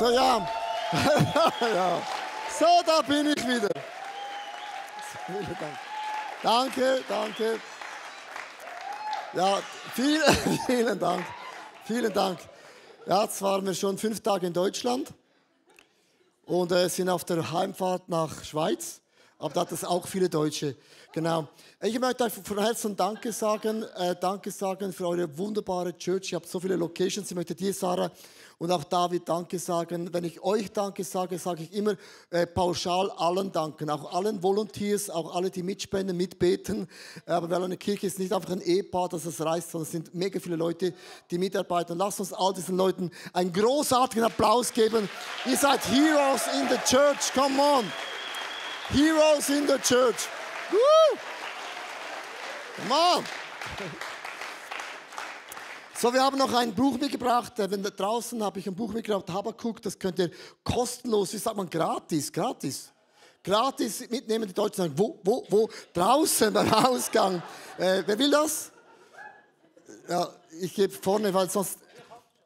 So, ja. ja. So, da bin ich wieder. Vielen Dank. Danke, danke. Ja, vielen, vielen Dank. Vielen Dank. Ja, jetzt waren wir schon fünf Tage in Deutschland und äh, sind auf der Heimfahrt nach Schweiz. Aber da hat es auch viele Deutsche. Genau. Ich möchte euch von Herzen Danke sagen. Äh, danke sagen für eure wunderbare Church. Ihr habt so viele Locations. Ich möchte dir, Sarah, und auch David Danke sagen. Wenn ich euch Danke sage, sage ich immer äh, pauschal allen Danken. Auch allen Volunteers, auch alle, die mitspenden, mitbeten. Aber weil eine Kirche ist nicht einfach ein Ehepaar, das es reißt, sondern es sind mega viele Leute, die mitarbeiten. Lasst uns all diesen Leuten einen großartigen Applaus geben. Ihr seid Heroes in the Church. Come on. Heroes in the Church. Woo! Come on. So, wir haben noch ein Buch mitgebracht. Äh, wenn da draußen habe ich ein Buch mitgebracht, Habakuk, das könnt ihr kostenlos, wie sagt man, gratis, gratis. Gratis mitnehmen. Die Deutschen sagen, wo, wo, wo? Draußen beim Ausgang. Äh, wer will das? Ja, ich gebe vorne, weil sonst,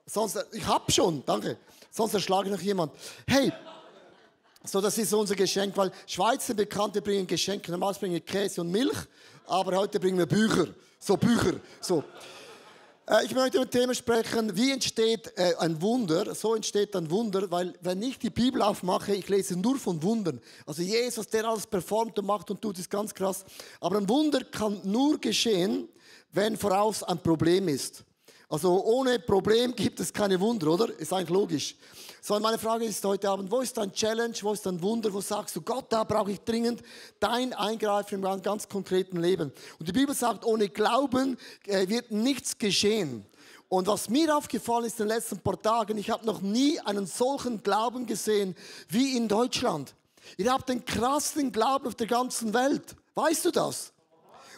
sonst, ich hab schon, danke. Sonst erschlage noch jemand. Hey, so, das ist unser Geschenk, weil Schweizer Bekannte bringen Geschenke. Normalerweise bringen wir Käse und Milch, aber heute bringen wir Bücher. So, Bücher. So. Äh, ich möchte über Thema sprechen, wie entsteht äh, ein Wunder? So entsteht ein Wunder, weil wenn ich die Bibel aufmache, ich lese nur von Wundern. Also Jesus, der alles performt und macht und tut, ist ganz krass. Aber ein Wunder kann nur geschehen, wenn voraus ein Problem ist. Also ohne Problem gibt es keine Wunder, oder? Ist eigentlich logisch. So, meine Frage ist heute Abend, wo ist dein Challenge, wo ist dein Wunder, wo sagst du, Gott, da brauche ich dringend dein Eingreifen im ganz konkreten Leben. Und die Bibel sagt, ohne Glauben äh, wird nichts geschehen. Und was mir aufgefallen ist in den letzten paar Tagen, ich habe noch nie einen solchen Glauben gesehen wie in Deutschland. Ihr habt den krassesten Glauben auf der ganzen Welt. Weißt du das?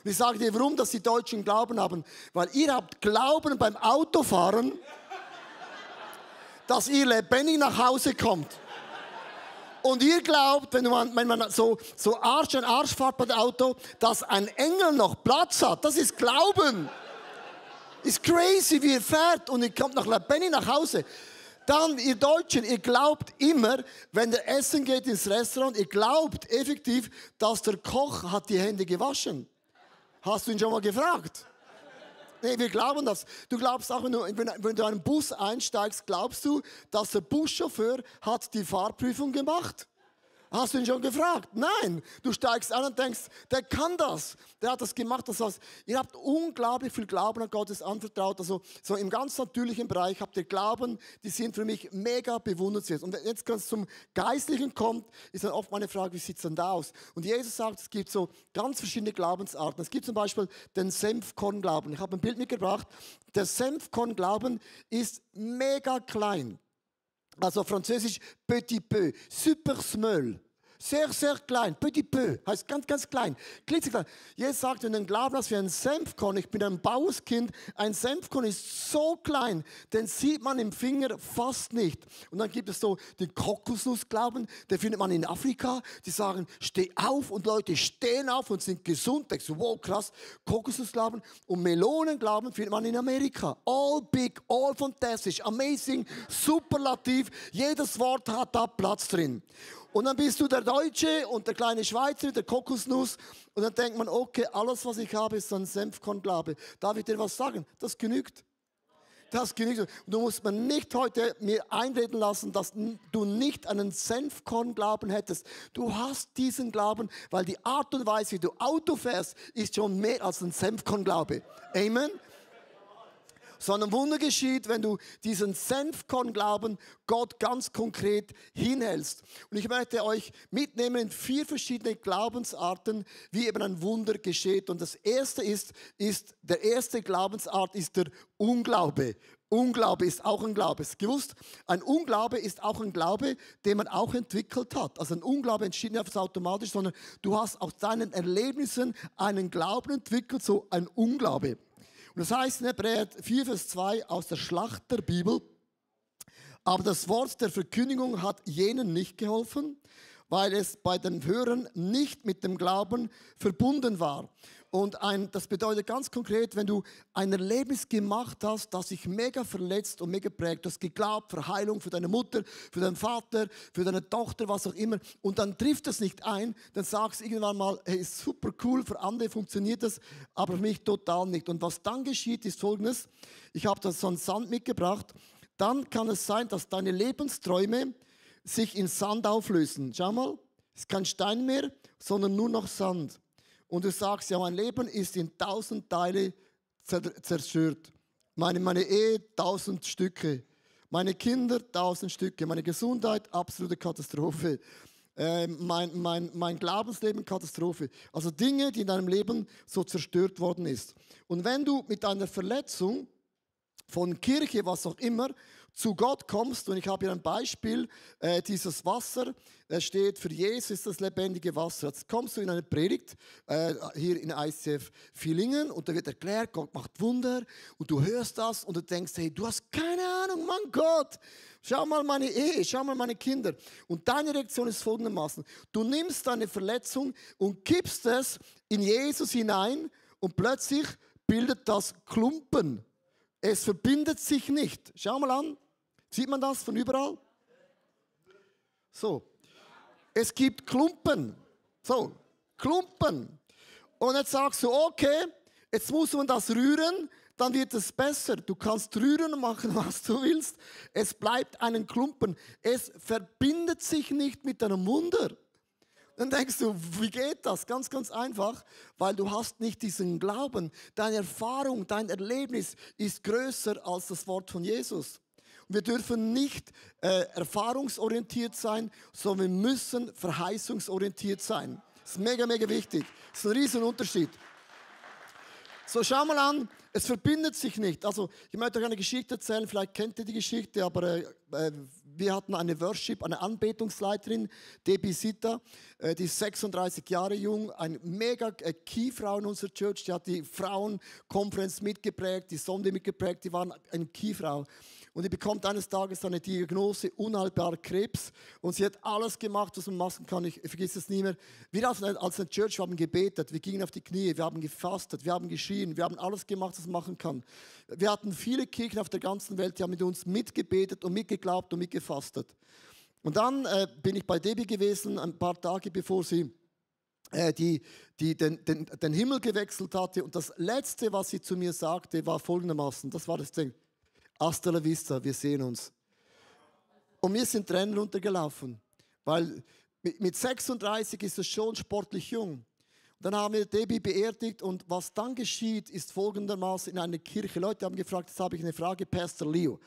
Und ich sage dir, warum dass die Deutschen Glauben haben. Weil ihr habt Glauben beim Autofahren dass ihr lebendig nach Hause kommt. Und ihr glaubt, wenn man, wenn man so, so Arsch an Arsch fährt bei dem Auto, dass ein Engel noch Platz hat. Das ist Glauben. Ist crazy, wie ihr fährt und ihr kommt noch lebendig nach Hause. Dann, ihr Deutschen, ihr glaubt immer, wenn der Essen geht ins Restaurant, ihr glaubt effektiv, dass der Koch hat die Hände gewaschen. Hast du ihn schon mal gefragt? Nee, wir glauben das. Du glaubst auch, wenn du, wenn, du in einen Bus einsteigst, glaubst du, dass der Buschauffeur hat die Fahrprüfung gemacht. Hast du ihn schon gefragt? Nein. Du steigst an und denkst, der kann das. Der hat das gemacht. Das heißt, ihr habt unglaublich viel Glauben an Gottes anvertraut. Also so im ganz natürlichen Bereich habt ihr Glauben, die sind für mich mega bewundernswert. Und jetzt ganz zum Geistlichen kommt, ist dann oft meine Frage, wie sieht es denn da aus? Und Jesus sagt, es gibt so ganz verschiedene Glaubensarten. Es gibt zum Beispiel den Senfkornglauben. Ich habe ein Bild mitgebracht. Der Senfkornglauben ist mega klein. Also französisch petit peu, super small. Sehr, sehr klein, petit peu, heißt ganz, ganz klein, klitzeklein. Jesus sagt, wenn du Glauben hast wie ein Senfkorn, ich bin ein Bauerskind, ein Senfkorn ist so klein, den sieht man im Finger fast nicht. Und dann gibt es so den Kokosnussglauben, den findet man in Afrika, die sagen, steh auf und Leute stehen auf und sind gesund. Denkst du, wow, krass, Kokosnussglauben. Und Melonenglauben findet man in Amerika. All big, all fantastic, amazing, superlativ, jedes Wort hat da Platz drin. Und dann bist du der Deutsche und der kleine Schweizer, der Kokosnuss. Und dann denkt man, okay, alles, was ich habe, ist ein Senfkornglaube. Darf ich dir was sagen? Das genügt. Das genügt. Und du musst mir nicht heute mir einreden lassen, dass du nicht einen Senfkornglauben hättest. Du hast diesen Glauben, weil die Art und Weise, wie du Auto fährst, ist schon mehr als ein Senfkornglaube. Amen sondern Wunder geschieht, wenn du diesen Senfkorn-Glauben Gott ganz konkret hinhältst. Und ich möchte euch mitnehmen in vier verschiedene Glaubensarten, wie eben ein Wunder geschieht. Und das erste ist, ist der erste Glaubensart ist der Unglaube. Unglaube ist auch ein Glaube. Ist gewusst? Ein Unglaube ist auch ein Glaube, den man auch entwickelt hat. Also ein Unglaube entsteht nicht automatisch, sondern du hast aus deinen Erlebnissen einen Glauben entwickelt, so ein Unglaube. Und das heißt in Hebräer 4, Vers 2 aus der Schlachterbibel, aber das Wort der Verkündigung hat jenen nicht geholfen, weil es bei den Hörern nicht mit dem Glauben verbunden war. Und ein, das bedeutet ganz konkret, wenn du ein Erlebnis gemacht hast, das sich mega verletzt und mega prägt, du hast geglaubt für Heilung, für deine Mutter, für deinen Vater, für deine Tochter, was auch immer, und dann trifft das nicht ein, dann sagst du irgendwann mal, hey, super cool, für andere funktioniert das, aber für mich total nicht. Und was dann geschieht, ist folgendes, ich habe da so einen Sand mitgebracht, dann kann es sein, dass deine Lebensträume sich in Sand auflösen. Schau mal, es ist kein Stein mehr, sondern nur noch Sand und du sagst, ja, mein Leben ist in tausend Teile zerstört. Meine, meine Ehe, tausend Stücke. Meine Kinder, tausend Stücke. Meine Gesundheit, absolute Katastrophe. Äh, mein, mein, mein Glaubensleben, Katastrophe. Also Dinge, die in deinem Leben so zerstört worden ist. Und wenn du mit einer Verletzung von Kirche, was auch immer, zu Gott kommst, und ich habe hier ein Beispiel, äh, dieses Wasser, das steht für Jesus das lebendige Wasser. Jetzt kommst du in eine Predigt, äh, hier in ICF Villingen, und da wird erklärt, Gott macht Wunder, und du hörst das, und du denkst, hey, du hast keine Ahnung, mein Gott, schau mal meine Ehe, schau mal meine Kinder. Und deine Reaktion ist folgendermaßen, du nimmst deine Verletzung und kippst es in Jesus hinein, und plötzlich bildet das Klumpen. Es verbindet sich nicht. Schau mal an. Sieht man das von überall? So. Es gibt Klumpen. So, Klumpen. Und jetzt sagst du, okay, jetzt muss man das rühren, dann wird es besser. Du kannst rühren und machen, was du willst. Es bleibt einen Klumpen. Es verbindet sich nicht mit einem Wunder. Dann denkst du, wie geht das? Ganz, ganz einfach, weil du hast nicht diesen Glauben. Deine Erfahrung, dein Erlebnis ist größer als das Wort von Jesus. Wir dürfen nicht äh, erfahrungsorientiert sein, sondern wir müssen verheißungsorientiert sein. Das ist mega, mega wichtig. Das ist ein riesen Unterschied. So, schau mal an, es verbindet sich nicht. Also, ich möchte euch eine Geschichte erzählen, vielleicht kennt ihr die Geschichte, aber äh, äh wir hatten eine Worship, eine Anbetungsleiterin, Debbie Sita, äh, die ist 36 Jahre jung, eine mega äh, Key-Frau in unserer Church, die hat die Frauenkonferenz mitgeprägt, die Sonde mitgeprägt, die waren eine Key-Frau. Und die bekommt eines Tages eine Diagnose, unheilbarer Krebs. Und sie hat alles gemacht, was man machen kann. Ich vergesse es nie mehr. Wir als eine Church haben gebetet, wir gingen auf die Knie, wir haben gefastet, wir haben geschrien, wir haben alles gemacht, was man machen kann. Wir hatten viele Kirchen auf der ganzen Welt, die haben mit uns mitgebetet und mitgeglaubt und mitgefastet. Und dann äh, bin ich bei Debbie gewesen, ein paar Tage bevor sie äh, die, die den, den, den Himmel gewechselt hatte. Und das Letzte, was sie zu mir sagte, war folgendermaßen, das war das Ding. Hasta la vista, wir sehen uns. Und mir sind Tränen runtergelaufen, weil mit 36 ist es schon sportlich jung. Dann haben wir Debbie beerdigt und was dann geschieht, ist folgendermaßen in einer Kirche. Leute haben gefragt, jetzt habe ich eine Frage, Pastor Leo.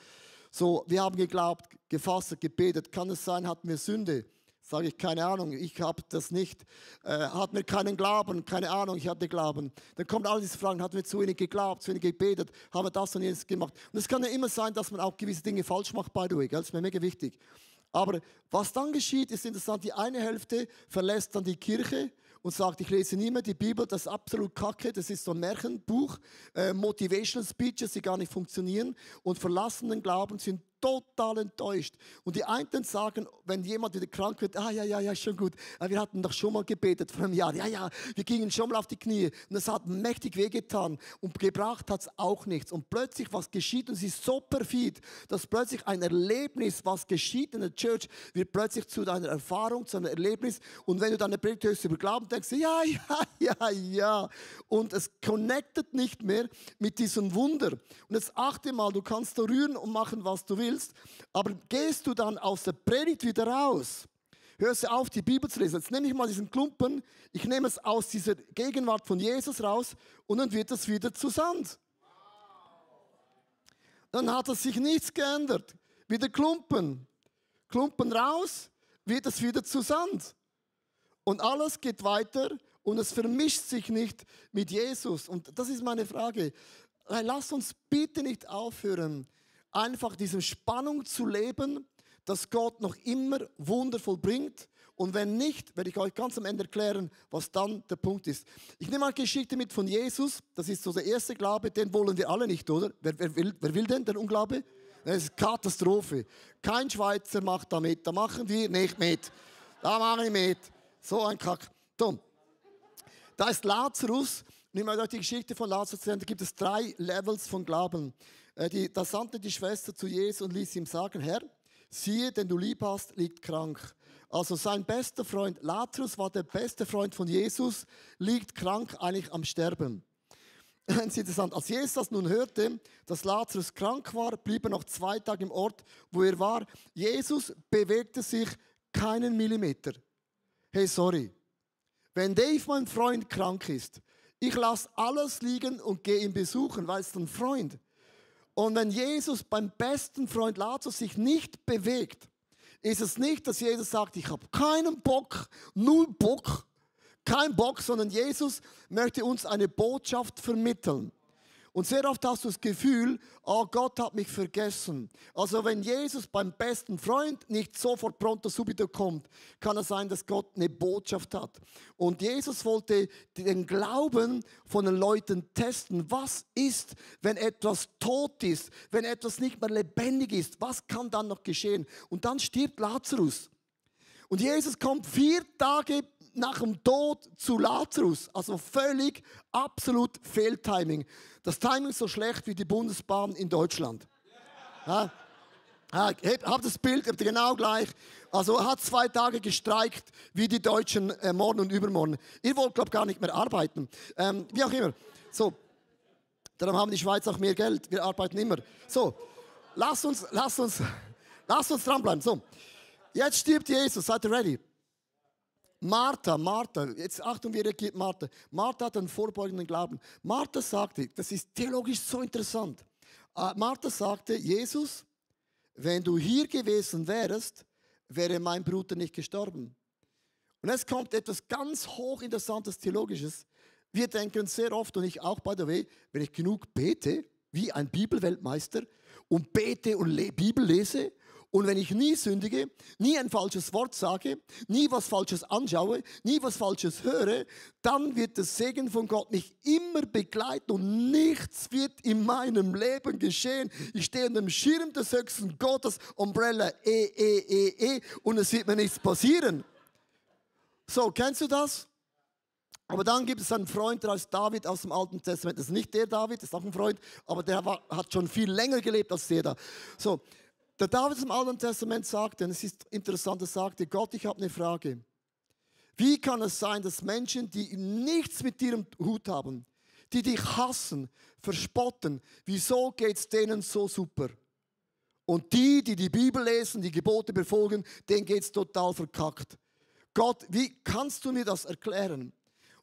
So, wir haben geglaubt, gefasst, gebetet. Kann es sein, hatten wir Sünde? Sage ich, keine Ahnung, ich habe das nicht. Äh, hat mir keinen Glauben, keine Ahnung, ich hatte Glauben. Dann kommen all diese Fragen, hat mir zu wenig geglaubt, zu wenig gebetet, habe das und jenes gemacht. Und es kann ja immer sein, dass man auch gewisse Dinge falsch macht, by the way, das ist mir mega wichtig. Aber was dann geschieht, ist interessant, die eine Hälfte verlässt dann die Kirche und sagt, ich lese nie mehr die Bibel, das ist absolut kacke, das ist so ein Märchenbuch, äh, Motivational Speeches, die gar nicht funktionieren und verlassen den Glauben, sind total enttäuscht. Und die einen sagen, wenn jemand wieder krank wird, ah ja, ja, ja, schon gut. Ah, wir hatten doch schon mal gebetet vor einem Jahr. Ja, ja, wir gingen schon mal auf die Knie. Und es hat mächtig wehgetan. Und gebracht hat es auch nichts. Und plötzlich, was geschieht, und es ist so perfid, dass plötzlich ein Erlebnis, was geschieht in der Church, wird plötzlich zu deiner Erfahrung, zu einem Erlebnis. Und wenn du dann eine Predigt hörst über Glauben, denkst du, ja, ja, ja, ja. Und es connectet nicht mehr mit diesem Wunder. Und das achte mal, du kannst da rühren und machen, was du willst willst, aber gehst du dann aus der Predigt wieder raus, hörst du auf, die Bibel zu lesen. Jetzt nehme ich mal diesen Klumpen, ich nehme es aus dieser Gegenwart von Jesus raus und dann wird es wieder zu Sand. Dann hat es sich nichts geändert. Wieder Klumpen. Klumpen raus, wird es wieder zu Sand. Und alles geht weiter und es vermischt sich nicht mit Jesus. Und das ist meine Frage. Lass uns bitte nicht aufhören, einfach diese Spannung zu leben, dass Gott noch immer wundervoll bringt. Und wenn nicht, werde ich euch ganz am Ende erklären, was dann der Punkt ist. Ich nehme eine Geschichte mit von Jesus. Das ist so der erste Glaube, den wollen wir alle nicht, oder? Wer, wer, will, wer will denn den Unglaube? Das ist Katastrophe. Kein Schweizer macht da mit. Da machen wir nicht mit. Da mache ich mit. So ein Kack. Dumm. Da ist Lazarus. Nimm mal euch die Geschichte von Lazarus Da gibt es drei Levels von Glauben. Äh, die, da sandte die Schwester zu Jesus und ließ ihm sagen, Herr, siehe, den du lieb hast, liegt krank. Also sein bester Freund, Lazarus war der beste Freund von Jesus, liegt krank eigentlich am Sterben. Das ist interessant. Als Jesus das nun hörte, dass Lazarus krank war, blieb er noch zwei Tage im Ort, wo er war. Jesus bewegte sich keinen Millimeter. Hey, sorry. Wenn Dave, mein Freund, krank ist, ich lasse alles liegen und gehe ihn besuchen, weil es ein Freund. Und wenn Jesus beim besten Freund Lazarus sich nicht bewegt, ist es nicht, dass Jesus sagt, ich habe keinen Bock, null Bock, kein Bock, sondern Jesus möchte uns eine Botschaft vermitteln. Und sehr oft hast du das Gefühl, oh Gott hat mich vergessen. Also wenn Jesus beim besten Freund nicht sofort pronto subito kommt, kann es sein, dass Gott eine Botschaft hat. Und Jesus wollte den Glauben von den Leuten testen. Was ist, wenn etwas tot ist, wenn etwas nicht mehr lebendig ist? Was kann dann noch geschehen? Und dann stirbt Lazarus. Und Jesus kommt vier Tage nach dem Tod zu Lazarus. Also völlig, absolut Fehltiming. Das Timing ist so schlecht wie die Bundesbahn in Deutschland. Ja? Ja, habt das Bild, habt genau gleich. Also hat zwei Tage gestreikt, wie die Deutschen äh, morgen und übermorgen. Ihr wollt, glaube ich, gar nicht mehr arbeiten. Ähm, wie auch immer. So, darum haben die Schweiz auch mehr Geld. Wir arbeiten immer. So, lasst uns, lasst uns, lasst uns dranbleiben. So, jetzt stirbt Jesus. Seid ihr ready? Martha, Martha, jetzt Achtung, wie reagiert Martha? Martha hat einen vorbeugenden Glauben. Martha sagte, das ist theologisch so interessant. Ah, Martha sagte, Jesus, wenn du hier gewesen wärst, wäre mein Bruder nicht gestorben. Und es kommt etwas ganz hochinteressantes Theologisches. Wir denken sehr oft, und ich auch, by the way, wenn ich genug bete, wie ein Bibelweltmeister, und bete und Bibel lese, und wenn ich nie sündige, nie ein falsches Wort sage, nie was Falsches anschaue, nie was Falsches höre, dann wird der Segen von Gott mich immer begleiten und nichts wird in meinem Leben geschehen. Ich stehe unter dem Schirm des höchsten Gottes, Umbrella, eh, eh, eh, eh, und es wird mir nichts passieren. So, kennst du das? Aber dann gibt es einen Freund, der heißt David aus dem Alten Testament. Das ist nicht der David, das ist auch ein Freund, aber der war, hat schon viel länger gelebt als der da. So, der David im Alten Testament sagte, und es ist interessant, er sagte, Gott, ich habe eine Frage. Wie kann es sein, dass Menschen, die nichts mit dir im Hut haben, die dich hassen, verspotten, wieso geht es denen so super? Und die, die die Bibel lesen, die Gebote befolgen, denen geht es total verkackt. Gott, wie kannst du mir das erklären?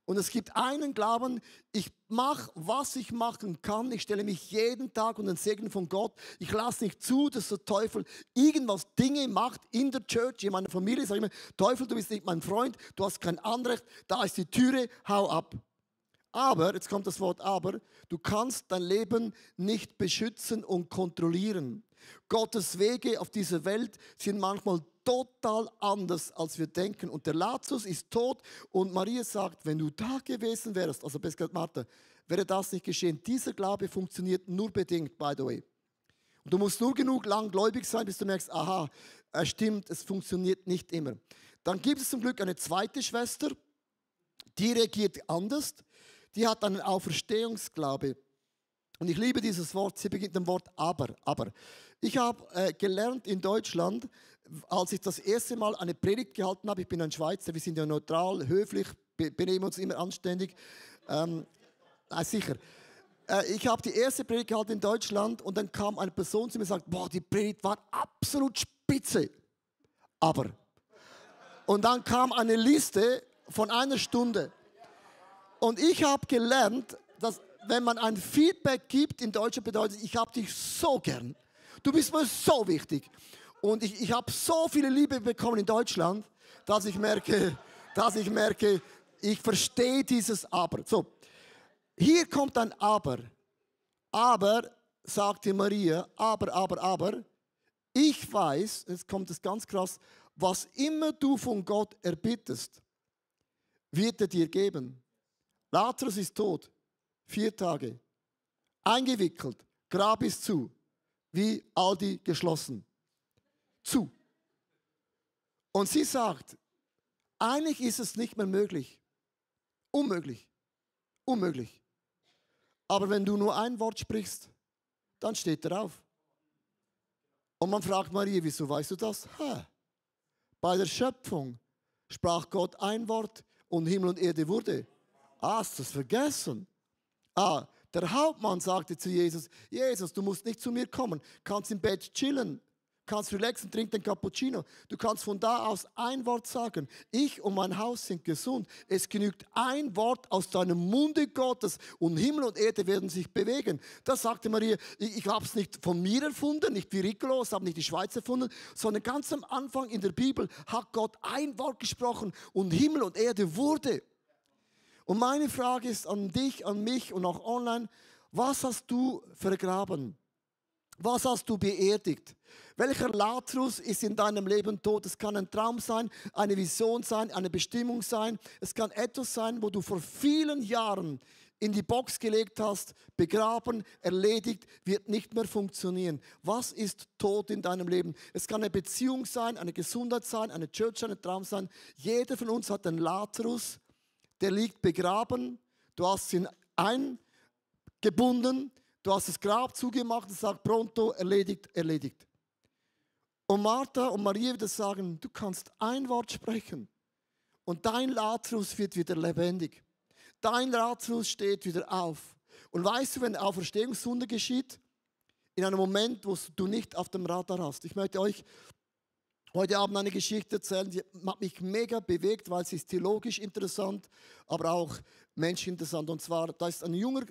Und es gibt einen Glauben, ich mache, was ich machen kann. Ich stelle mich jeden Tag unter den Segen von Gott. Ich lasse nicht zu, dass der Teufel irgendwas Dinge macht in der Church, in meiner Familie. Ich sage immer, Teufel, du bist nicht mein Freund, du hast kein Anrecht, da ist die Türe, hau ab. Aber, jetzt kommt das Wort aber, du kannst dein Leben nicht beschützen und kontrollieren. Gottes Wege auf dieser Welt sind manchmal total anders, als wir denken. Und der Lazarus ist tot und Maria sagt, wenn du da gewesen wärst, also besser Martha, wäre das nicht geschehen. Dieser Glaube funktioniert nur bedingt, by the way. Und du musst nur genug lang gläubig sein, bis du merkst, aha, es stimmt, es funktioniert nicht immer. Dann gibt es zum Glück eine zweite Schwester, die reagiert anders. Die hat einen Auferstehungsglaube. Und ich liebe dieses Wort, sie beginnt mit dem Wort aber, aber. Ich habe äh, gelernt in Deutschland, als ich das erste Mal eine Predigt gehalten habe, ich bin ein Schweizer, wir sind ja neutral, höflich, benehmen uns immer anständig. Ähm, äh, sicher. Äh, ich habe die erste Predigt gehalten in Deutschland und dann kam eine Person zu mir und sagt, boah, die Predigt war absolut spitze. Aber. Und dann kam eine Liste von einer Stunde. Und ich habe gelernt, dass wenn man ein Feedback gibt in Deutschland bedeutet, ich habe dich so gern. Du bist mir so wichtig. Und ich, ich habe so viele Liebe bekommen in Deutschland, dass ich merke, dass ich merke, ich verstehe dieses Aber. So, hier kommt ein Aber. Aber, sagte Maria, aber, aber, aber, ich weiß, jetzt kommt es ganz krass, was immer du von Gott erbittest, wird er dir geben. Lazarus ist tot, vier Tage, eingewickelt, Grab ist zu, wie Aldi geschlossen zu. Und sie sagt, Eigentlich ist es nicht mehr möglich. Unmöglich. Unmöglich. Aber wenn du nur ein Wort sprichst, dann steht er auf. Und man fragt Maria, wieso weißt du das? Ha. Bei der Schöpfung sprach Gott ein Wort und Himmel und Erde wurde. Ah, hast du es vergessen? Ah, der Hauptmann sagte zu Jesus, Jesus, du musst nicht zu mir kommen, kannst im Bett chillen, kannst relaxen, trink den Cappuccino. Du kannst von da aus ein Wort sagen. Ich und mein Haus sind gesund. Es genügt ein Wort aus deinem Munde Gottes und Himmel und Erde werden sich bewegen. Das sagte Maria. Ich, ich habe es nicht von mir erfunden, nicht wie Ricolos, habe nicht die Schweiz erfunden, sondern ganz am Anfang in der Bibel hat Gott ein Wort gesprochen und Himmel und Erde wurde. Und meine Frage ist an dich, an mich und auch online, was hast du vergraben? Was hast du beerdigt? Welcher Lazarus ist in deinem Leben tot? Es kann ein Traum sein, eine Vision sein, eine Bestimmung sein. Es kann etwas sein, wo du vor vielen Jahren in die Box gelegt hast, begraben, erledigt, wird nicht mehr funktionieren. Was ist tot in deinem Leben? Es kann eine Beziehung sein, eine Gesundheit sein, eine Church, ein Traum sein. Jeder von uns hat einen Lazarus, der liegt begraben. Du hast ihn eingebunden Du hast das Grab zugemacht und sagst, pronto, erledigt, erledigt. Und Martha und Maria wieder sagen, du kannst ein Wort sprechen und dein Lazarus wird wieder lebendig. Dein Lazarus steht wieder auf. Und weißt du, wenn Auferstehungswunder geschieht, in einem Moment, wo du nicht auf dem Radar hast. Ich möchte euch heute Abend eine Geschichte erzählen, die hat mich mega bewegt, weil sie ist theologisch interessant, aber auch menschinteressant. Und zwar, da ist ein junger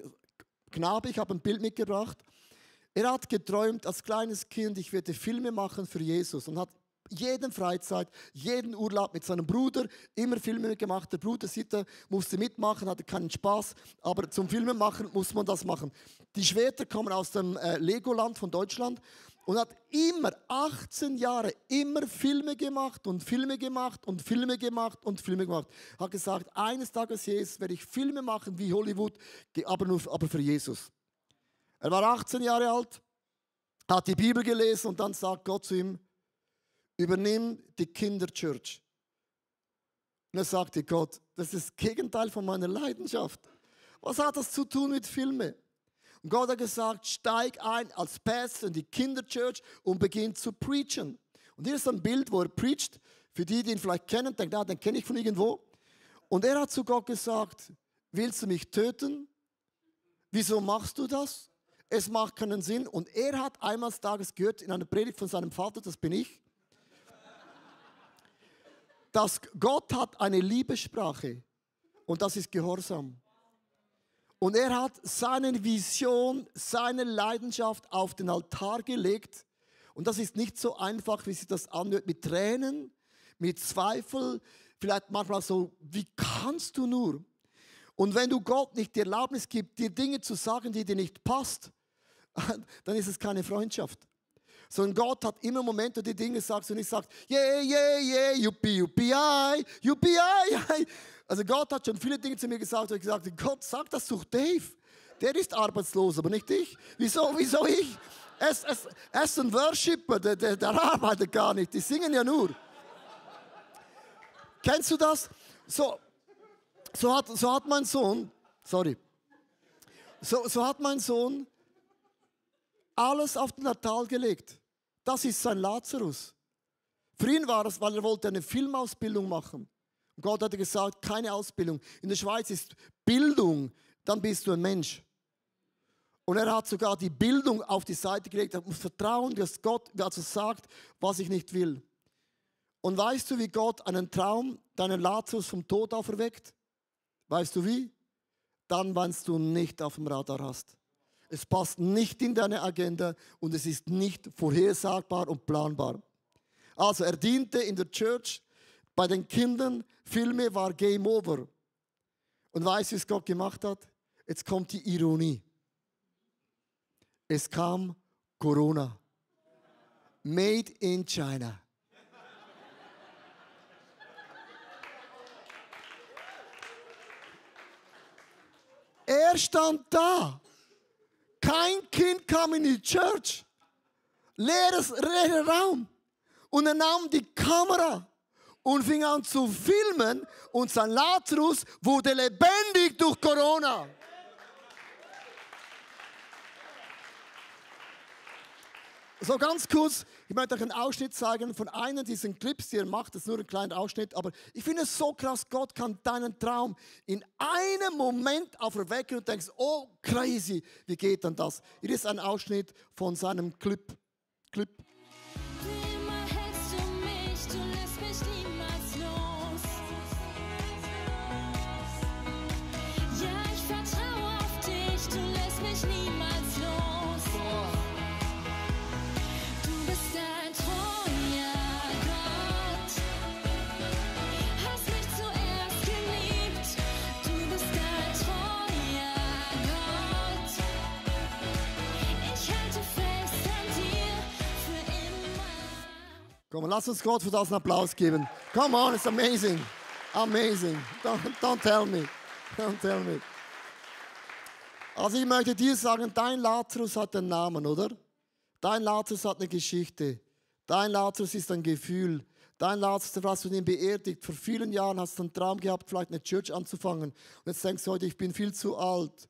Knabe, ich habe ein Bild mitgebracht. Er hat geträumt als kleines Kind, ich werde Filme machen für Jesus und hat jeden Freizeit, jeden Urlaub mit seinem Bruder immer Filme gemacht. Der Bruder sieht, er musste mitmachen, hatte keinen Spaß, aber zum Filmen machen muss man das machen. Die Schwerter kommen aus dem äh, Legoland von Deutschland und hat immer 18 Jahre immer Filme gemacht und Filme gemacht und Filme gemacht und Filme gemacht. Hat gesagt, eines Tages Jesus werde ich Filme machen wie Hollywood, aber nur aber für Jesus. Er war 18 Jahre alt, hat die Bibel gelesen und dann sagt Gott zu ihm, übernimm die Kinderchurch. Und er sagte Gott, das ist das Gegenteil von meiner Leidenschaft. Was hat das zu tun mit Filmen? Und Gott hat gesagt, steig ein als Pastor in die Kinderchurch und beginn zu preachen. Und hier ist ein Bild, wo er preacht. Für die, die ihn vielleicht kennen, denken, ah, den kenne ich von irgendwo. Und er hat zu Gott gesagt, willst du mich töten? Wieso machst du das? Es macht keinen Sinn. Und er hat einmal Tages gehört in einer Predigt von seinem Vater, das bin ich, dass Gott hat eine Liebessprache und das ist Gehorsam. Und er hat seine Vision, seine Leidenschaft auf den Altar gelegt. Und das ist nicht so einfach, wie sich das anhört, mit Tränen, mit Zweifel, vielleicht manchmal so, wie kannst du nur? Und wenn du Gott nicht die Erlaubnis gibst, dir Dinge zu sagen, die dir nicht passt, dann ist es keine Freundschaft. Sondern Gott hat immer Momente, die Dinge sagst und ich sagst, yeah, yeah, yeah, yuppie, yuppie, yuppie, also Gott hat schon viele Dinge zu mir gesagt und ich gesagt, Gott, sag das zu Dave. Der ist arbeitslos, aber nicht ich. Wieso, wieso ich? Er ist, er ist ein Worshipper, der, der, der arbeitet gar nicht. Die singen ja nur. Kennst du das? So, so, hat, so hat mein Sohn, sorry, so, so hat mein Sohn alles auf den Altar gelegt. Das ist sein Lazarus. Für ihn war es, weil er wollte eine Filmausbildung machen. Und Gott hatte gesagt, keine Ausbildung. In der Schweiz ist Bildung, dann bist du ein Mensch. Und er hat sogar die Bildung auf die Seite gelegt. Er muss vertrauen, dass Gott also sagt, was ich nicht will. Und weißt du, wie Gott einen Traum, deinen Lazarus vom Tod auferweckt? Weißt du wie? Dann, wenn du nicht auf dem Radar hast. Es passt nicht in deine Agenda und es ist nicht vorhersagbar und planbar. Also er diente in der Church bei den Kindern Filme war Game Over. Und weißt du, was Gott gemacht hat? Jetzt kommt die Ironie. Es kam Corona. Made in China. Er stand da. Kein Kind kam in die Church. Leeres, leerer Raum. Und er nahm die Kamera und fing an zu filmen und sein Lazarus wurde lebendig durch Corona. So ganz kurz, ich möchte euch einen Ausschnitt zeigen von einem dieser Clips, die er macht. Das ist nur ein kleiner Ausschnitt, aber ich finde es so krass, Gott kann deinen Traum in einem Moment auferwecken und denkst, oh crazy, wie geht dann das? Hier ist ein Ausschnitt von seinem Clip. Clip. Komm, lass uns Gott für das einen Applaus geben. Come on, it's amazing. Amazing. Don't, don't tell me. Don't tell me. Also ich möchte dir sagen, dein Lazarus hat einen Namen, oder? Dein Lazarus hat eine Geschichte. Dein Lazarus ist ein Gefühl. Dein Lazarus, hast du ihn beerdigt. Vor vielen Jahren hast du einen Traum gehabt, vielleicht eine Church anzufangen. Und jetzt denkst du heute, ich bin viel zu alt.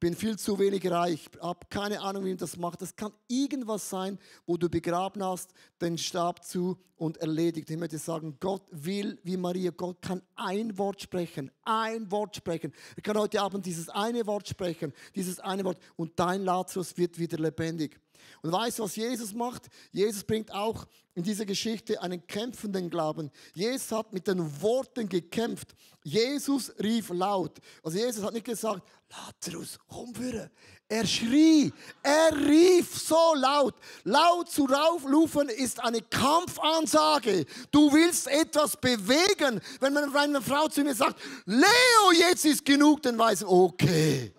Bin viel zu wenig reich, habe keine Ahnung, wie man das macht. Das kann irgendwas sein, wo du begraben hast, den Stab zu und erledigt. Ich möchte sagen, Gott will wie Maria. Gott kann ein Wort sprechen, ein Wort sprechen. Er kann heute Abend dieses eine Wort sprechen, dieses eine Wort und dein Lazarus wird wieder lebendig. Und weißt du, was Jesus macht? Jesus bringt auch in dieser Geschichte einen kämpfenden Glauben. Jesus hat mit den Worten gekämpft. Jesus rief laut. Also Jesus hat nicht gesagt, Lazarus, komm führen. Er schrie, er rief so laut. Laut zu rufen ist eine Kampfansage. Du willst etwas bewegen. Wenn man eine Frau zu mir sagt, Leo, jetzt ist genug, dann weiß ich, okay.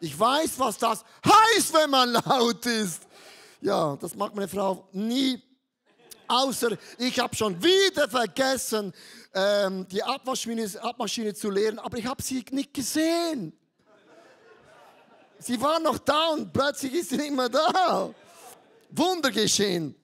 Ich weiß, was das heißt, wenn man laut ist. Ja, das macht meine Frau nie. Außer ich habe schon wieder vergessen, ähm, die Abwaschmaschine, Abmaschine zu leeren, aber ich habe sie nicht gesehen. Sie war noch da und plötzlich ist sie nicht mehr da. Wunder geschehen.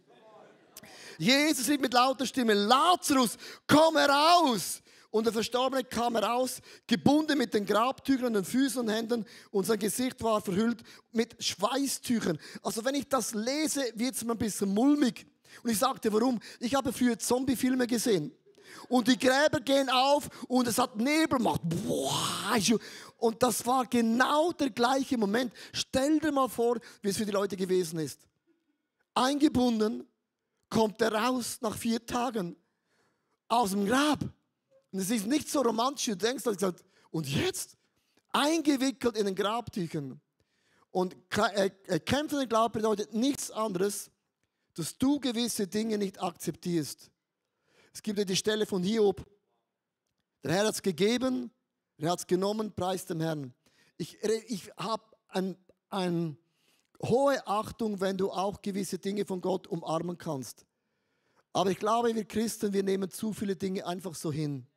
Jesus rief mit lauter Stimme, Lazarus, komm heraus! Und der Verstorbene kam heraus, gebunden mit den Grabtüchern an den Füßen und Händen und sein Gesicht war verhüllt mit Schweißtüchern. Also wenn ich das lese, wird es mir ein bisschen mulmig. Und ich sagte, warum? Ich habe früher Zombie-Filme gesehen. Und die Gräber gehen auf und es hat Nebel gemacht. Und das war genau der gleiche Moment. Stell dir mal vor, wie es für die Leute gewesen ist. Eingebunden kommt er raus nach vier Tagen aus dem Grab. Und es ist nicht so romantisch, du denkst, dass gesagt, und jetzt eingewickelt in den Grabtüchern. Und äh, äh, kämpfender Glaube bedeutet nichts anderes, dass du gewisse Dinge nicht akzeptierst. Es gibt ja die Stelle von Hiob. Der Herr hat es gegeben, er hat es genommen, preist dem Herrn. Ich, ich habe eine ein hohe Achtung, wenn du auch gewisse Dinge von Gott umarmen kannst. Aber ich glaube, wir Christen, wir nehmen zu viele Dinge einfach so hin.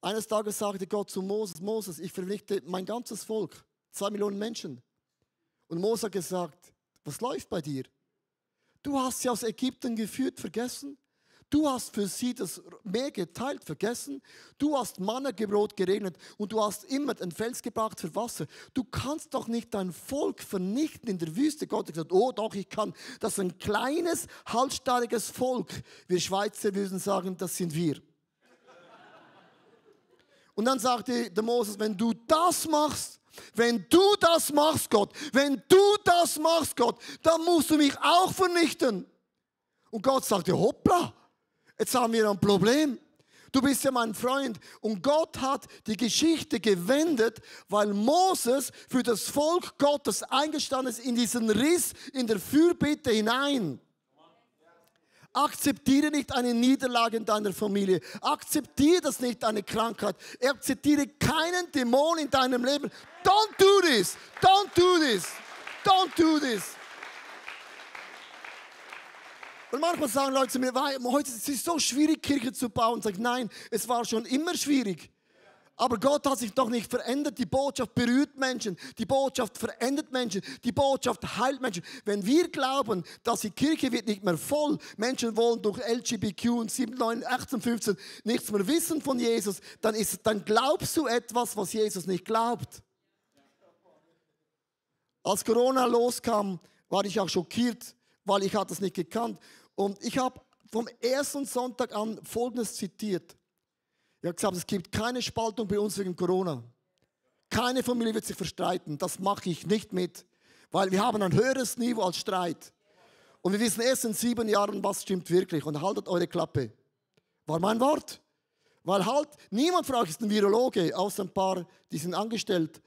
Eines Tages sagte Gott zu Moses, Moses, ich verpflichte mein ganzes Volk, zwei Millionen Menschen. Und Moses hat gesagt, was läuft bei dir? Du hast sie aus Ägypten geführt, vergessen? Du hast für sie das Meer geteilt, vergessen. Du hast Mannergebrot geregnet und du hast immer den Fels gebracht für Wasser. Du kannst doch nicht dein Volk vernichten in der Wüste. Gott hat gesagt, oh doch, ich kann. Das ist ein kleines, halsstarriges Volk. Wir Schweizer würden sagen, das sind wir. Und dann sagte der Moses, wenn du das machst, wenn du das machst, Gott, wenn du das machst, Gott, dann musst du mich auch vernichten. Und Gott sagte, hoppla, jetzt haben wir ein Problem. Du bist ja mein Freund. Und Gott hat die Geschichte gewendet, weil Moses für das Volk Gottes eingestanden ist in diesen Riss in der Fürbitte hinein. Akzeptiere nicht eine Niederlage in deiner Familie. Akzeptiere das nicht, eine Krankheit. Akzeptiere keinen Dämon in deinem Leben. Don't do this. Don't do this. Don't do this. Und manchmal sagen Leute zu mir, heute ist es so schwierig, Kirche zu bauen. Und ich sage, nein, es war schon immer schwierig. Aber Gott hat sich doch nicht verändert. Die Botschaft berührt Menschen. Die Botschaft verändert Menschen. Die Botschaft heilt Menschen. Wenn wir glauben, dass die Kirche wird nicht mehr voll, Menschen wollen durch LGBTQ und 7, 9, 18, 15 nichts mehr wissen von Jesus, dann, ist, dann glaubst du etwas, was Jesus nicht glaubt. Als Corona loskam, war ich auch schockiert, weil ich hatte es nicht gekannt. Und ich habe vom ersten Sonntag an Folgendes zitiert. Ich habe gesagt, es gibt keine Spaltung bei uns wegen Corona. Keine Familie wird sich verstreiten. Das mache ich nicht mit, weil wir haben ein höheres Niveau als Streit. Und wir wissen erst in sieben Jahren, was stimmt wirklich. Und haltet eure Klappe. War mein Wort. Weil halt, niemand euch ist ein Virologe, außer ein paar, die sind angestellt.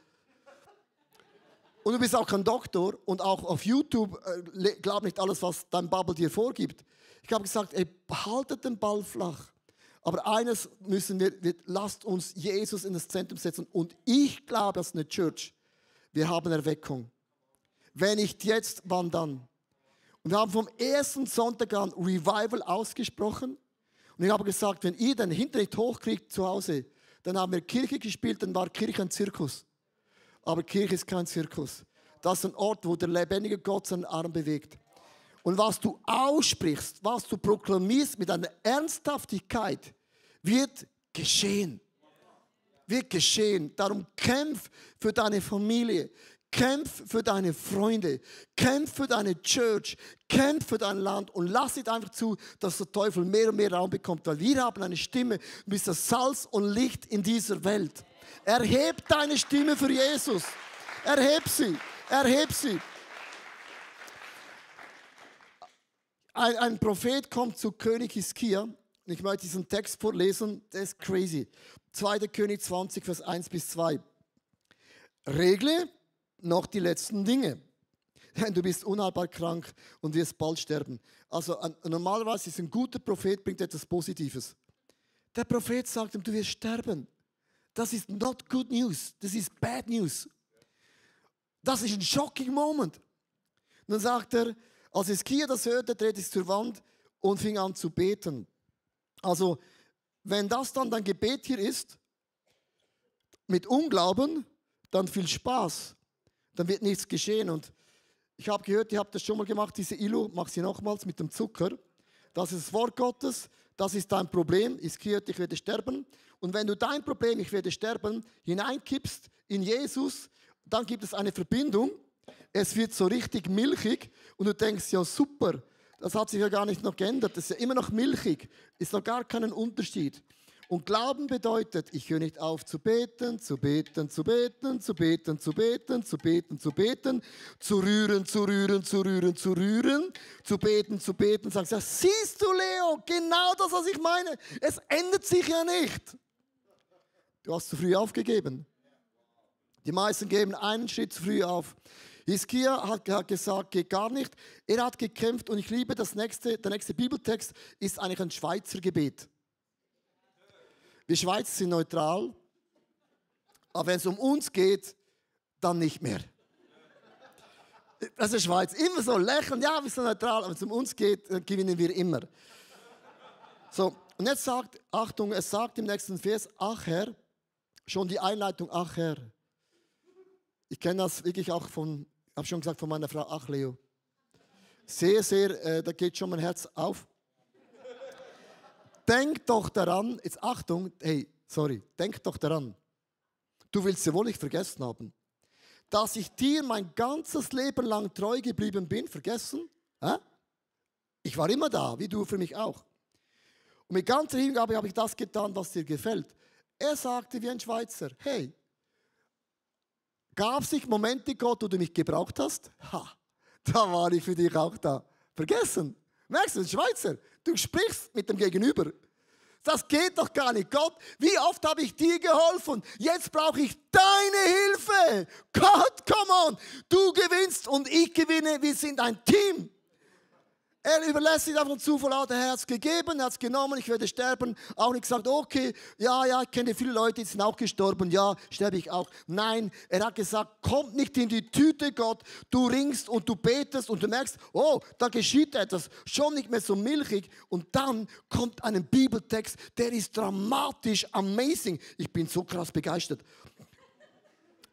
Und du bist auch kein Doktor und auch auf YouTube äh, glaub nicht alles, was dein Bubble dir vorgibt. Ich habe gesagt, ey, haltet den Ball flach. Aber eines müssen wir, wir, lasst uns Jesus in das Zentrum setzen. Und ich glaube, als eine Church, wir haben Erweckung. Wenn nicht jetzt, wann dann? Und wir haben vom ersten Sonntag an Revival ausgesprochen. Und ich habe gesagt, wenn ihr den Hintern nicht hochkriegt zu Hause, dann haben wir Kirche gespielt, dann war Kirche ein Zirkus. Aber Kirche ist kein Zirkus. Das ist ein Ort, wo der lebendige Gott seinen Arm bewegt. Und was du aussprichst, was du proklamierst mit einer Ernsthaftigkeit, wird geschehen. Wird geschehen. Darum kämpf für deine Familie. Kämpf für deine Freunde. Kämpf für deine Church. Kämpf für dein Land. Und lass nicht einfach zu, dass der Teufel mehr und mehr Raum bekommt. Weil wir haben eine Stimme. Du bist das Salz und Licht in dieser Welt. Erheb deine Stimme für Jesus. Erheb sie. Erheb sie. Ein, ein Prophet kommt zu König Hiskia. Ich möchte diesen Text vorlesen. Der ist crazy. 2. König 20, Vers 1 bis 2. Regle noch die letzten Dinge. Denn du bist unheilbar krank und wirst bald sterben. Also normalerweise ist ein guter Prophet, bringt etwas Positives. Der Prophet sagt ihm, du wirst sterben. Das ist not good news. Das ist bad news. Das ist ein shocking Moment. Dann sagt er, als Hiskia das hörte, drehte sich zur Wand und fing an zu beten. Also, wenn das dann dein Gebet hier ist, mit Unglauben, dann viel Spaß. Dann wird nichts geschehen. Und ich habe gehört, ihr habt das schon mal gemacht, diese Ilu, mach sie nochmals mit dem Zucker. Das ist das Wort Gottes, das ist dein Problem. Hiskia, ich werde sterben. Und wenn du dein Problem, ich werde sterben, hineinkippst in Jesus, dann gibt es eine Verbindung. Es wird so richtig milchig und du denkst, ja super, das hat sich ja gar nicht noch geändert, das ist ja immer noch milchig, ist noch gar keinen Unterschied. Und Glauben bedeutet, ich höre nicht auf zu beten, zu beten, zu beten, zu beten, zu beten, zu beten, zu beten, zu rühren, zu rühren, zu rühren, zu rühren, zu beten, zu beten. Sagst ja, siehst du, Leo, genau das, was ich meine. Es ändert sich ja nicht. Du hast zu früh aufgegeben. Die meisten geben einen Schritt zu früh auf. Hiskia hat, hat gesagt, geht gar nicht. Er hat gekämpft und ich liebe das nächste, der nächste Bibeltext ist eigentlich ein Schweizer Gebet. Wir Schweizer sind neutral, aber wenn es um uns geht, dann nicht mehr. Das ist Schweiz. Immer so lächeln, ja, wir sind neutral, aber wenn es um uns geht, dann gewinnen wir immer. So, und jetzt sagt, Achtung, es sagt im nächsten Vers, ach Herr, schon die Einleitung, ach Herr. Ich kenne das wirklich auch von, habe schon gesagt, von meiner Frau, ach Leo. Sehr, sehr, äh, da geht schon mein Herz auf. Denk doch daran, jetzt Achtung, hey, sorry, denk doch daran. Du willst ja wohl nicht vergessen haben, dass ich dir mein ganzes Leben lang treu geblieben bin. Vergessen? Hä? Ich war immer da, wie du für mich auch. Und mit ganzer Hingabe habe ich das getan, was dir gefällt. Er sagte wie ein Schweizer, hey, gab es Momente, Gott, wo du mich gebraucht hast? Ha, da war ich für dich auch da. Vergessen. Merkst du, Schweizer, du sprichst mit dem Gegenüber. Das geht doch gar nicht. Gott, wie oft habe ich dir geholfen? Jetzt brauche ich deine Hilfe. Gott, come on. Du gewinnst und ich gewinne. Wir sind ein Team. Er überlässt sich dem Zufall, der Herr hat es gegeben, er hat es genommen, ich werde sterben. Auch nicht gesagt, okay, ja, ja, ich kenne viele Leute, die sind auch gestorben, ja, sterbe ich auch. Nein, er hat gesagt, kommt nicht in die Tüte, Gott, du ringst und du betest und du merkst, oh, da geschieht etwas, schon nicht mehr so milchig. Und dann kommt ein Bibeltext, der ist dramatisch, amazing. Ich bin so krass begeistert.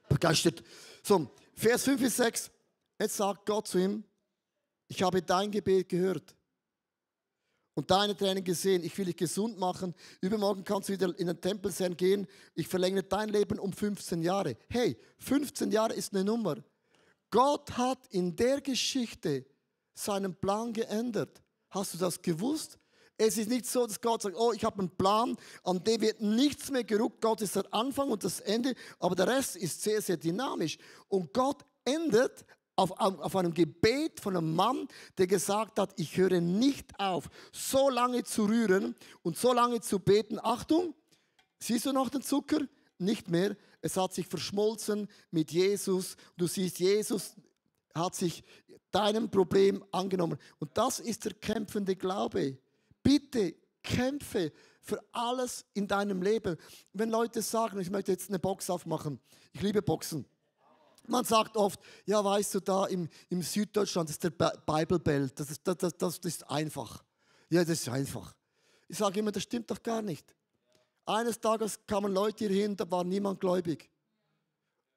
Begeistert. So, Vers 5 bis 6, jetzt sagt Gott zu ihm, ich habe dein Gebet gehört und deine Tränen gesehen. Ich will dich gesund machen. Übermorgen kannst du wieder in den Tempel sein gehen. Ich verlängere dein Leben um 15 Jahre. Hey, 15 Jahre ist eine Nummer. Gott hat in der Geschichte seinen Plan geändert. Hast du das gewusst? Es ist nicht so, dass Gott sagt, oh, ich habe einen Plan, an dem wird nichts mehr gerückt. Gott ist der Anfang und das Ende, aber der Rest ist sehr, sehr dynamisch. Und Gott ändert auf, auf einem Gebet von einem Mann, der gesagt hat, ich höre nicht auf, so lange zu rühren und so lange zu beten. Achtung, siehst du noch den Zucker? Nicht mehr. Es hat sich verschmolzen mit Jesus. Du siehst, Jesus hat sich deinem Problem angenommen. Und das ist der kämpfende Glaube. Bitte kämpfe für alles in deinem Leben. Wenn Leute sagen, ich möchte jetzt eine Box aufmachen, ich liebe Boxen. Man sagt oft, ja, weißt du, da im, im Süddeutschland ist der Bible Belt, das ist, das, das, ist einfach. Ja, das ist einfach. Ich sage immer, das stimmt doch gar nicht. Eines Tages kamen Leute hier hin, da war niemand gläubig.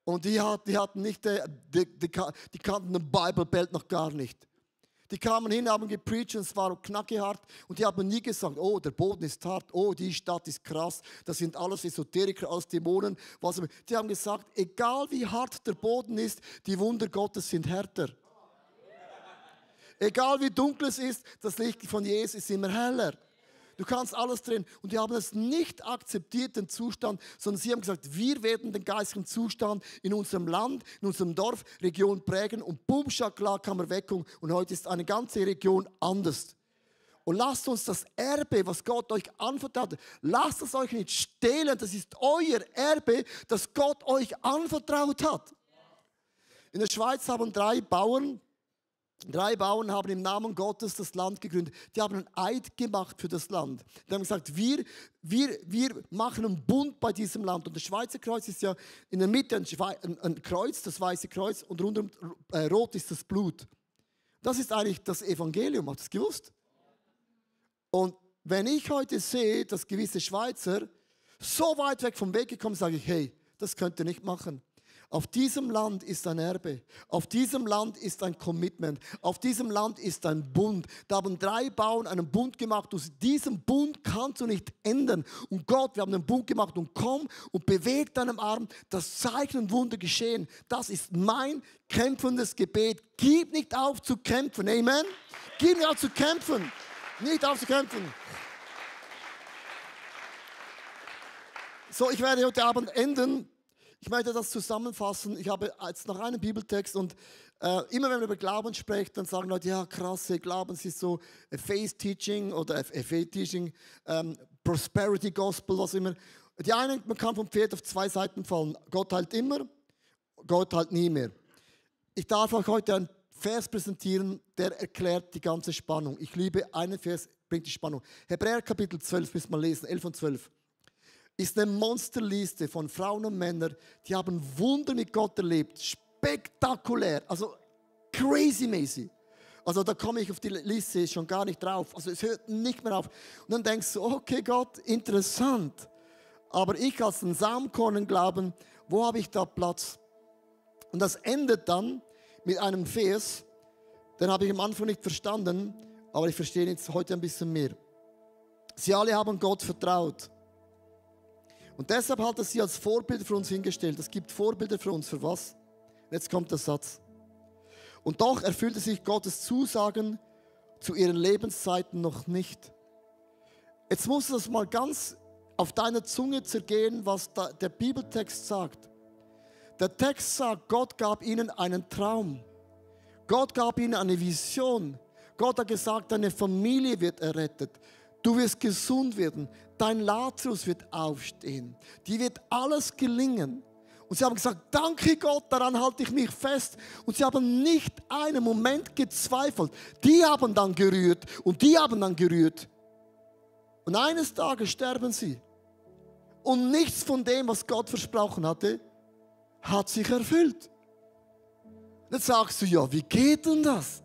Und die, hat, die hatten nicht, äh, die, die, die kannten den Bible Belt noch gar nicht. Die kamen hin, haben gepreacht und es war knackehart und die haben nie gesagt, oh, der Boden ist hart, oh, die Stadt ist krass, das sind alles Esoteriker, alles Dämonen. Was, die haben gesagt, egal wie hart der Boden ist, die Wunder Gottes sind härter. Egal wie dunkel es ist, das Licht von Jesus ist immer heller. Du kannst alles drehen. Und die haben es nicht akzeptiert, den Zustand, sondern sie haben gesagt, wir werden den geistigen Zustand in unserem Land, in unserem Dorf, Region prägen. Und boom, schaklar kam Erweckung. Und heute ist eine ganze Region anders. Und lasst uns das Erbe, was Gott euch anvertraut hat, lasst es euch nicht stehlen. Das ist euer Erbe, das Gott euch anvertraut hat. In der Schweiz haben drei Bauern Drei Bauern haben im Namen Gottes das Land gegründet. Die haben einen Eid gemacht für das Land. Die haben gesagt, wir, wir, wir machen einen Bund bei diesem Land. Und das Schweizer Kreuz ist ja in der Mitte ein, ein, ein Kreuz, das weiße Kreuz, und rundum äh, rot ist das Blut. Das ist eigentlich das Evangelium. Habt ihr das gewusst? Und wenn ich heute sehe, dass gewisse Schweizer so weit weg vom Weg gekommen sind, sage ich, hey, das könnt ihr nicht machen. Auf diesem Land ist ein Erbe. Auf diesem Land ist ein Commitment. Auf diesem Land ist ein Bund. Da haben drei Bauern einen Bund gemacht. Aus diesem Bund kannst du nicht ändern. Und Gott, wir haben einen Bund gemacht und komm und beweg deinem Arm, das Zeichen und Wunder geschehen. Das ist mein kämpfendes Gebet. Gib nicht auf zu kämpfen. Amen. Gib nicht auf zu kämpfen. Nicht auf zu kämpfen. So, ich werde heute Abend enden ich möchte das zusammenfassen. Ich habe jetzt noch einen Bibeltext und äh, immer wenn man über Glauben spricht, dann sagen Leute, ja, krasse Glauben ist so Faith Teaching oder Faith Teaching, ähm, Prosperity Gospel, was immer. Die einen, man kann vom Pferd auf zwei Seiten fallen. Gott heilt immer, Gott heilt nie mehr. Ich darf euch heute einen Vers präsentieren, der erklärt die ganze Spannung. Ich liebe einen Vers, bringt die Spannung. Hebräer Kapitel 12, müssen wir lesen, 11 und 12 ist eine Monsterliste von Frauen und Männern, die haben Wunder mit Gott erlebt. Spektakulär, also crazy mäßig. Also da komme ich auf die Liste schon gar nicht drauf. Also es hört nicht mehr auf. Und dann denkst du, okay Gott, interessant. Aber ich als ein Samenkorn glauben, wo habe ich da Platz? Und das endet dann mit einem Vers, den habe ich am Anfang nicht verstanden, aber ich verstehe jetzt heute ein bisschen mehr. Sie alle haben Gott vertraut. Und deshalb hat er sie als Vorbild für uns hingestellt. Es gibt Vorbilder für uns. Für was? Jetzt kommt der Satz. Und doch erfüllte sich Gottes Zusagen zu ihren Lebenszeiten noch nicht. Jetzt muss das mal ganz auf deiner Zunge zergehen, was der Bibeltext sagt. Der Text sagt, Gott gab ihnen einen Traum. Gott gab ihnen eine Vision. Gott hat gesagt, deine Familie wird errettet. Du wirst gesund werden. Dein Lazarus wird aufstehen. Die wird alles gelingen. Und sie haben gesagt, danke Gott, daran halte ich mich fest. Und sie haben nicht einen Moment gezweifelt. Die haben dann gerührt und die haben dann gerührt. Und eines Tages sterben sie. Und nichts von dem, was Gott versprochen hatte, hat sich erfüllt. Jetzt sagst du, ja, wie geht denn das?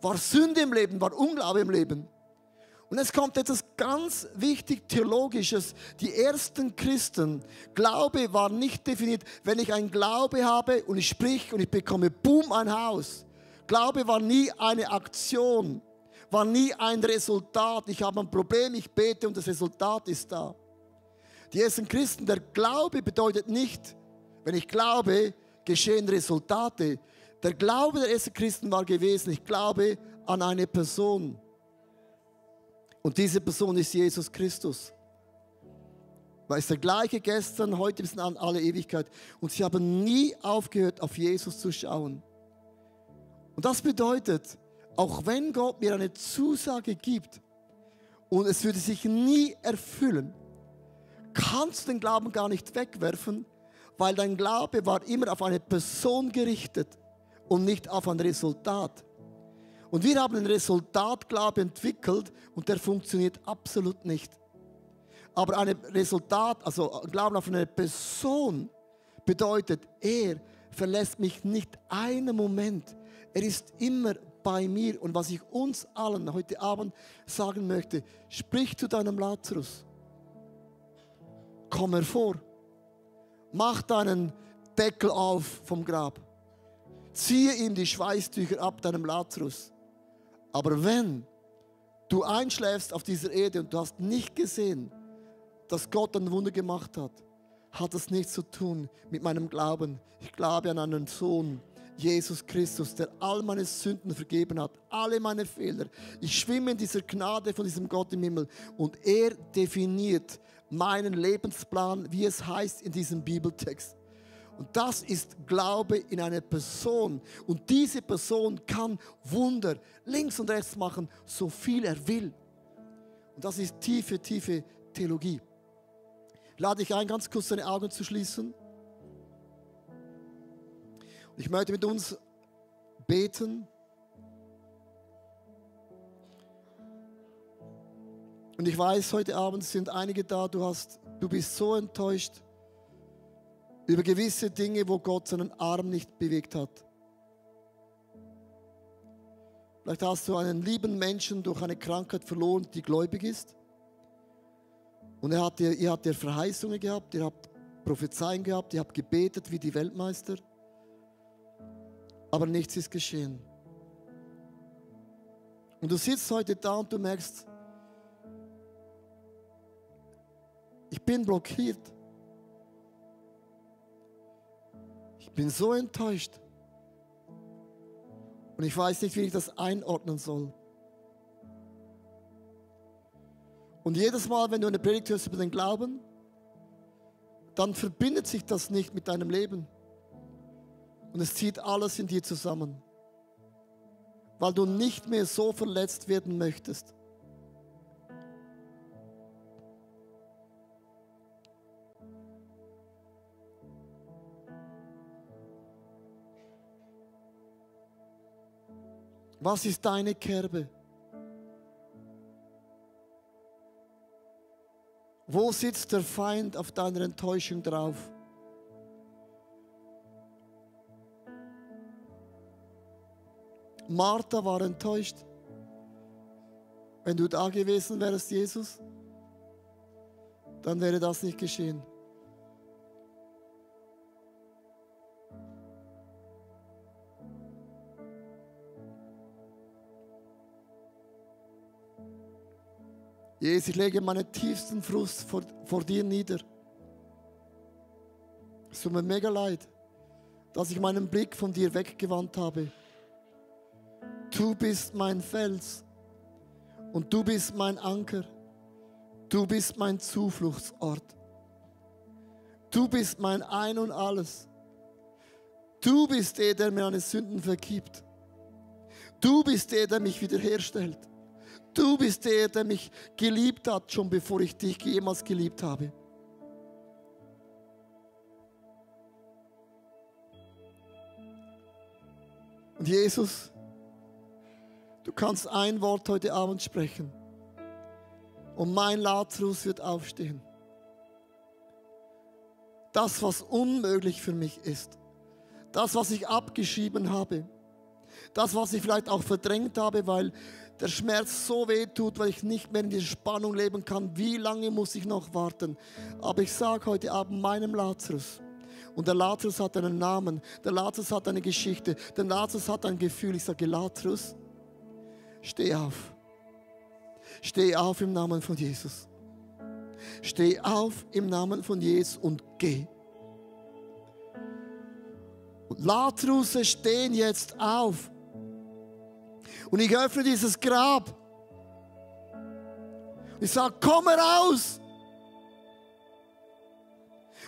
War Sünde im Leben, war Unglaube im Leben. Und es kommt etwas ganz wichtig Theologisches. Die ersten Christen, Glaube war nicht definiert. Wenn ich einen Glaube habe und ich sprich und ich bekomme, boom, ein Haus. Glaube war nie eine Aktion, war nie ein Resultat. Ich habe ein Problem, ich bete und das Resultat ist da. Die ersten Christen, der Glaube bedeutet nicht, wenn ich glaube, geschehen Resultate. Der Glaube der ersten Christen war gewesen, ich glaube an eine Person. Und diese Person ist Jesus Christus. Weil es der gleiche gestern, heute bis an alle Ewigkeit. Und sie haben nie aufgehört, auf Jesus zu schauen. Und das bedeutet, auch wenn Gott mir eine Zusage gibt und es würde sich nie erfüllen, kannst du den Glauben gar nicht wegwerfen, weil dein Glaube war immer auf eine Person gerichtet und nicht auf ein Resultat. Und wir haben einen Resultatglaube entwickelt und der funktioniert absolut nicht. Aber ein Resultat, also Glauben auf eine Person, bedeutet, er verlässt mich nicht einen Moment. Er ist immer bei mir. Und was ich uns allen heute Abend sagen möchte, sprich zu deinem Lazarus. Komm hervor. Mach deinen Deckel auf vom Grab. Ziehe ihm die Schweißtücher ab, deinem Lazarus. Aber wenn du einschläfst auf dieser Erde und du hast nicht gesehen, dass Gott ein Wunder gemacht hat, hat das nichts zu tun mit meinem Glauben. Ich glaube an einen Sohn, Jesus Christus, der all meine Sünden vergeben hat, alle meine Fehler. Ich schwimme in dieser Gnade von diesem Gott im Himmel und er definiert meinen Lebensplan, wie es heißt in diesem Bibeltext. Und das ist Glaube in eine Person. Und diese Person kann Wunder links und rechts machen, so viel er will. Und das ist tiefe, tiefe Theologie. Lade ich ein, ganz kurz deine Augen zu schließen. Und ich möchte mit uns beten. Und ich weiß, heute Abend sind einige da, du, hast, du bist so enttäuscht über gewisse Dinge, wo Gott seinen Arm nicht bewegt hat. Vielleicht hast du einen lieben Menschen durch eine Krankheit verloren, die gläubig ist. Und er hat, ihr habt Verheißungen gehabt, ihr habt Prophezeien gehabt, ihr habt gebetet wie die Weltmeister. Aber nichts ist geschehen. Und du sitzt heute da und du merkst, ich bin blockiert. Bin so enttäuscht. Und ich weiß nicht, wie ich das einordnen soll. Und jedes Mal, wenn du eine Predigt hörst über den Glauben, dann verbindet sich das nicht mit deinem Leben. Und es zieht alles in dir zusammen. Weil du nicht mehr so verletzt werden möchtest. Was ist deine Kerbe? Wo sitzt der Feind auf deiner Enttäuschung drauf? Martha war enttäuscht. Wenn du da gewesen wärst, Jesus, dann wäre das nicht geschehen. Jesus, ich lege meinen tiefsten Frust vor, vor dir nieder. Es tut mir mega leid, dass ich meinen Blick von dir weggewandt habe. Du bist mein Fels und du bist mein Anker. Du bist mein Zufluchtsort. Du bist mein Ein und alles. Du bist der, der mir meine Sünden vergibt. Du bist der, der mich wiederherstellt du bist der, der mich geliebt hat, schon bevor ich dich jemals geliebt habe. Und Jesus, du kannst ein Wort heute Abend sprechen. Und mein Lazarus wird aufstehen. Das, was unmöglich für mich ist, das, was ich abgeschrieben habe, das, was ich vielleicht auch verdrängt habe, weil der Schmerz so weh tut, weil ich nicht mehr in dieser Spannung leben kann. Wie lange muss ich noch warten? Aber ich sage heute Abend meinem Lazarus, und der Lazarus hat einen Namen, der Lazarus hat eine Geschichte, der Lazarus hat ein Gefühl. Ich sage, Lazarus, steh auf. Steh auf im Namen von Jesus. Steh auf im Namen von Jesus und geh. Lazarus stehen jetzt auf. Und ich öffne dieses Grab. Ich sage, komm heraus.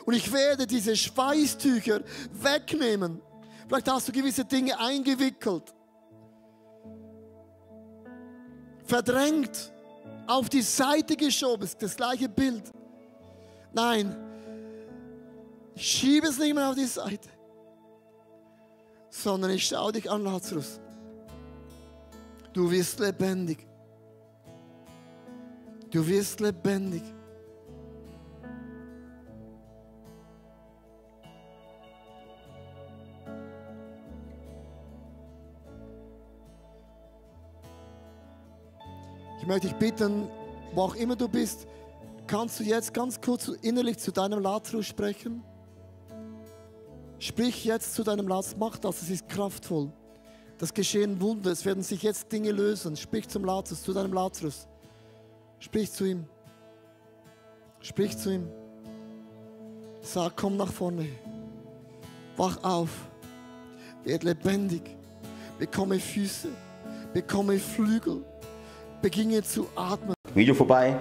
Und ich werde diese Schweißtücher wegnehmen. Vielleicht hast du gewisse Dinge eingewickelt, verdrängt, auf die Seite geschoben. Das gleiche Bild. Nein, ich schiebe es nicht mehr auf die Seite, sondern ich schaue dich an, Lazarus. Du wirst lebendig. Du wirst lebendig. Ich möchte dich bitten, wo auch immer du bist, kannst du jetzt ganz kurz innerlich zu deinem Lazarus sprechen? Sprich jetzt zu deinem Lazarus, mach das, es ist kraftvoll. Das geschehen Wunder, es werden sich jetzt Dinge lösen. Sprich zum Lazarus, zu deinem Lazarus. Sprich zu ihm. Sprich zu ihm. Sag, komm nach vorne. Wach auf. Werd lebendig. Bekomme Füße. Bekomme Flügel. Beginne zu atmen. Video vorbei,